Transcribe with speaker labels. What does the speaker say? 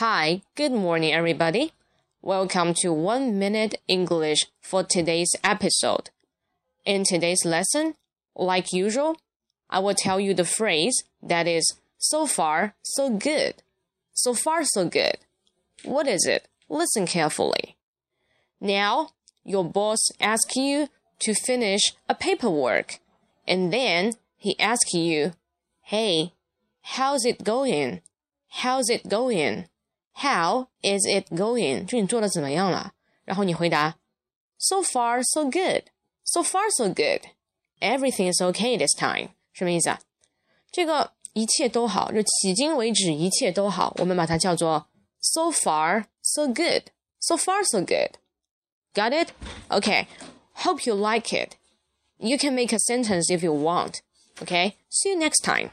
Speaker 1: Hi, good morning, everybody. Welcome to One Minute English for today's episode. In today's lesson, like usual, I will tell you the phrase that is so far, so good. So far, so good. What is it? Listen carefully. Now, your boss asks you to finish a paperwork, and then he asks you, Hey, how's it going? How's it going? How is it going? 就你做的怎么样了？然后你回答，So far, so good. So far, so good. Everything is okay this time. 什么意思啊？这个一切都好，就迄今为止一切都好，我们把它叫做 so far, so good. So far, so good. Got it? Okay. Hope you like it. You can make a sentence if you want. Okay? See you next time.